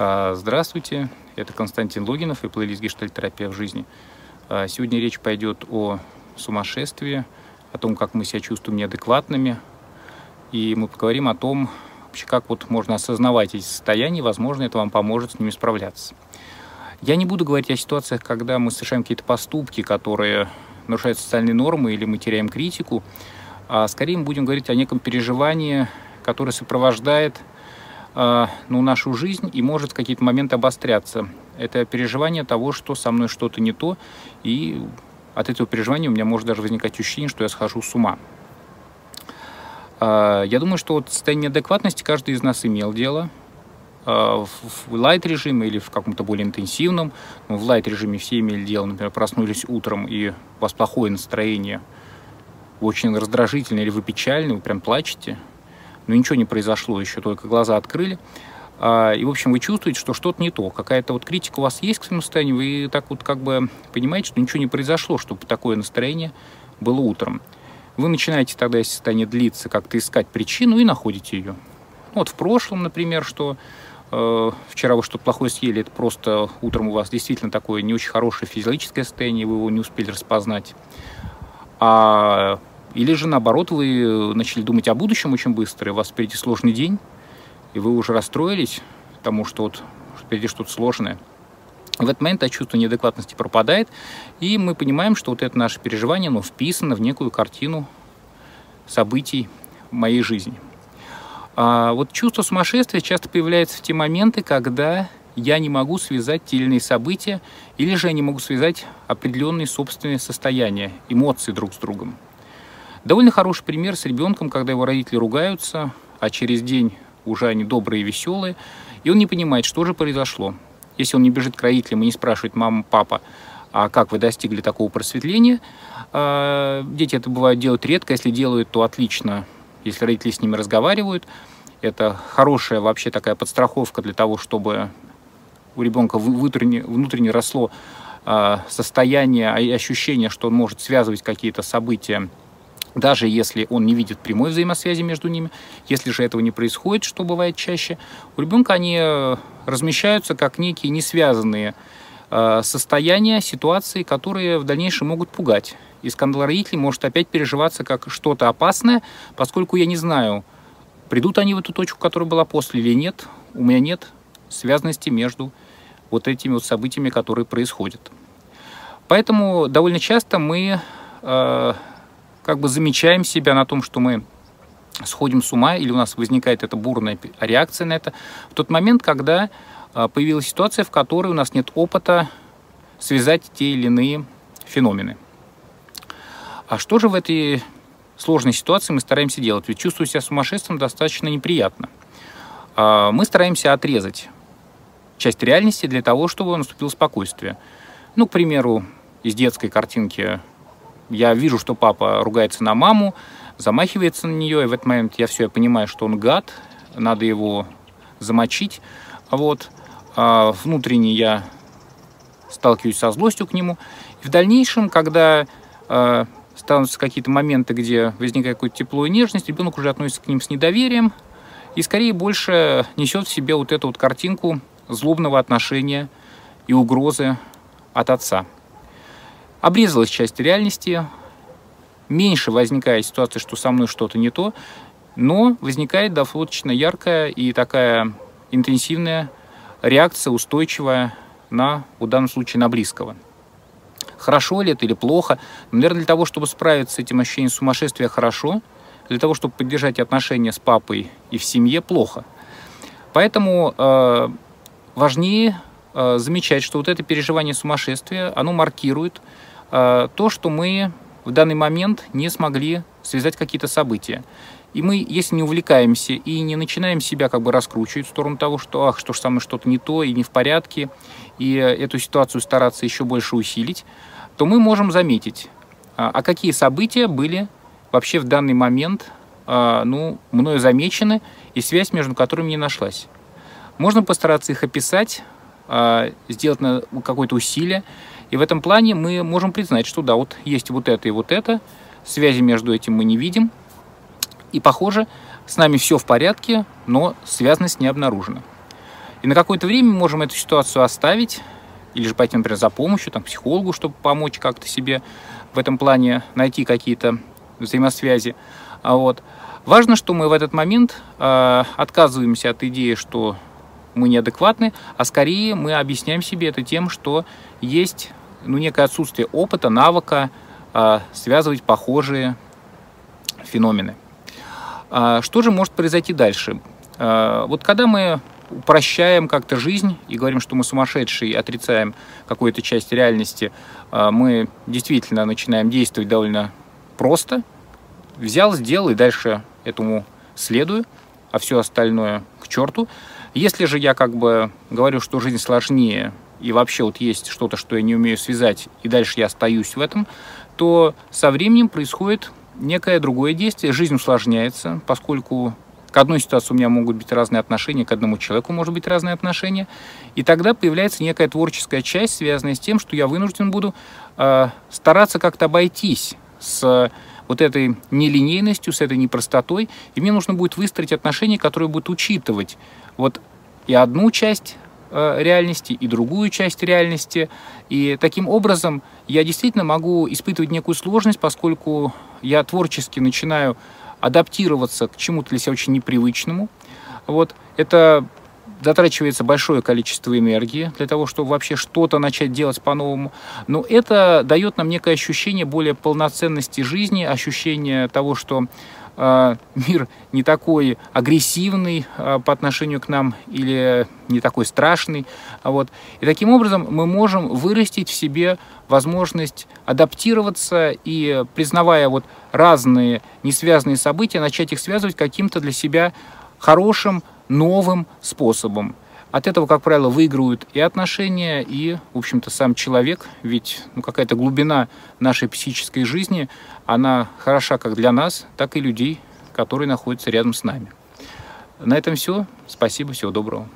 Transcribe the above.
А, здравствуйте, это Константин Логинов и плейлист «Гештальтерапия в жизни». А, сегодня речь пойдет о сумасшествии, о том, как мы себя чувствуем неадекватными, и мы поговорим о том, вообще, как вот можно осознавать эти состояния, возможно, это вам поможет с ними справляться. Я не буду говорить о ситуациях, когда мы совершаем какие-то поступки, которые нарушают социальные нормы или мы теряем критику, а скорее мы будем говорить о неком переживании, которое сопровождает ну, нашу жизнь и может в какие-то моменты обостряться. Это переживание того, что со мной что-то не то, и от этого переживания у меня может даже возникать ощущение, что я схожу с ума. А, я думаю, что вот состояние адекватности каждый из нас имел дело а, в лайт-режиме или в каком-то более интенсивном. Ну, в лайт-режиме все имели дело, например, проснулись утром, и у вас плохое настроение, очень раздражительное или вы печальны, вы прям плачете – но ничего не произошло, еще только глаза открыли. А, и, в общем, вы чувствуете, что что-то не то. Какая-то вот критика у вас есть к своему состоянию, вы так вот как бы понимаете, что ничего не произошло, чтобы такое настроение было утром. Вы начинаете тогда, если состояние длится, как-то искать причину и находите ее. Вот в прошлом, например, что э, вчера вы что-то плохое съели, это просто утром у вас действительно такое не очень хорошее физиологическое состояние, вы его не успели распознать. А или же наоборот, вы начали думать о будущем очень быстро, и у вас впереди сложный день, и вы уже расстроились, потому что вот впереди что-то сложное. В этот момент это чувство неадекватности пропадает, и мы понимаем, что вот это наше переживание, оно вписано в некую картину событий моей жизни. А вот чувство сумасшествия часто появляется в те моменты, когда я не могу связать те или иные события, или же я не могу связать определенные собственные состояния, эмоции друг с другом. Довольно хороший пример с ребенком, когда его родители ругаются, а через день уже они добрые и веселые, и он не понимает, что же произошло. Если он не бежит к родителям и не спрашивает мама, папа, а как вы достигли такого просветления, а, дети это бывает делают редко, если делают, то отлично, если родители с ними разговаривают. Это хорошая вообще такая подстраховка для того, чтобы у ребенка внутренне, внутренне росло а, состояние и ощущение, что он может связывать какие-то события даже если он не видит прямой взаимосвязи между ними. Если же этого не происходит, что бывает чаще, у ребенка они э, размещаются как некие несвязанные э, состояния, ситуации, которые в дальнейшем могут пугать. И скандал родителей может опять переживаться как что-то опасное, поскольку я не знаю, придут они в эту точку, которая была после или нет. У меня нет связанности между вот этими вот событиями, которые происходят. Поэтому довольно часто мы э, как бы замечаем себя на том, что мы сходим с ума, или у нас возникает эта бурная реакция на это, в тот момент, когда а, появилась ситуация, в которой у нас нет опыта связать те или иные феномены. А что же в этой сложной ситуации мы стараемся делать? Ведь чувствовать себя сумасшедшим достаточно неприятно. А, мы стараемся отрезать часть реальности для того, чтобы наступило спокойствие. Ну, к примеру, из детской картинки я вижу, что папа ругается на маму, замахивается на нее, и в этот момент я все, я понимаю, что он гад, надо его замочить. Вот. А внутренне я сталкиваюсь со злостью к нему. И в дальнейшем, когда э, становятся какие-то моменты, где возникает какое-то тепло и нежность, ребенок уже относится к ним с недоверием и скорее больше несет в себе вот эту вот картинку злобного отношения и угрозы от отца. Обрезалась часть реальности, меньше возникает ситуация, что со мной что-то не то, но возникает достаточно яркая и такая интенсивная реакция, устойчивая на, в данном случае, на близкого. Хорошо ли это или плохо? Наверное, для того, чтобы справиться с этим ощущением сумасшествия, хорошо. Для того, чтобы поддержать отношения с папой и в семье, плохо. Поэтому э, важнее замечать, что вот это переживание сумасшествия, оно маркирует Э, то, что мы в данный момент не смогли связать какие-то события. И мы, если не увлекаемся и не начинаем себя как бы раскручивать в сторону того, что ах, что ж со мной что-то не то и не в порядке, и эту ситуацию стараться еще больше усилить, то мы можем заметить, а, а какие события были вообще в данный момент а, ну, мною замечены, и связь между которыми не нашлась. Можно постараться их описать, сделать какое-то усилие, и в этом плане мы можем признать, что да, вот есть вот это и вот это, связи между этим мы не видим, и похоже, с нами все в порядке, но связанность не обнаружена. И на какое-то время мы можем эту ситуацию оставить, или же пойти, например, за помощью там, психологу, чтобы помочь как-то себе в этом плане найти какие-то взаимосвязи. А вот. Важно, что мы в этот момент э, отказываемся от идеи, что мы неадекватны, а скорее мы объясняем себе это тем, что есть ну, некое отсутствие опыта, навыка э, связывать похожие феномены. А что же может произойти дальше? Э, вот когда мы упрощаем как-то жизнь и говорим, что мы сумасшедшие, отрицаем какую-то часть реальности, э, мы действительно начинаем действовать довольно просто. Взял, сделал и дальше этому следую, а все остальное к черту. Если же я как бы говорю, что жизнь сложнее, и вообще вот есть что-то, что я не умею связать, и дальше я остаюсь в этом, то со временем происходит некое другое действие, жизнь усложняется, поскольку к одной ситуации у меня могут быть разные отношения, к одному человеку может быть разные отношения. И тогда появляется некая творческая часть, связанная с тем, что я вынужден буду э, стараться как-то обойтись с вот этой нелинейностью, с этой непростотой, и мне нужно будет выстроить отношения, которые будут учитывать вот и одну часть э, реальности, и другую часть реальности. И таким образом я действительно могу испытывать некую сложность, поскольку я творчески начинаю адаптироваться к чему-то для себя очень непривычному. Вот. Это затрачивается большое количество энергии для того, чтобы вообще что-то начать делать по-новому. Но это дает нам некое ощущение более полноценности жизни, ощущение того, что э, мир не такой агрессивный э, по отношению к нам или не такой страшный. Вот. И таким образом мы можем вырастить в себе возможность адаптироваться и, признавая вот разные несвязанные события, начать их связывать каким-то для себя хорошим, новым способом. От этого, как правило, выигрывают и отношения, и, в общем-то, сам человек, ведь ну, какая-то глубина нашей психической жизни, она хороша как для нас, так и людей, которые находятся рядом с нами. На этом все. Спасибо, всего доброго.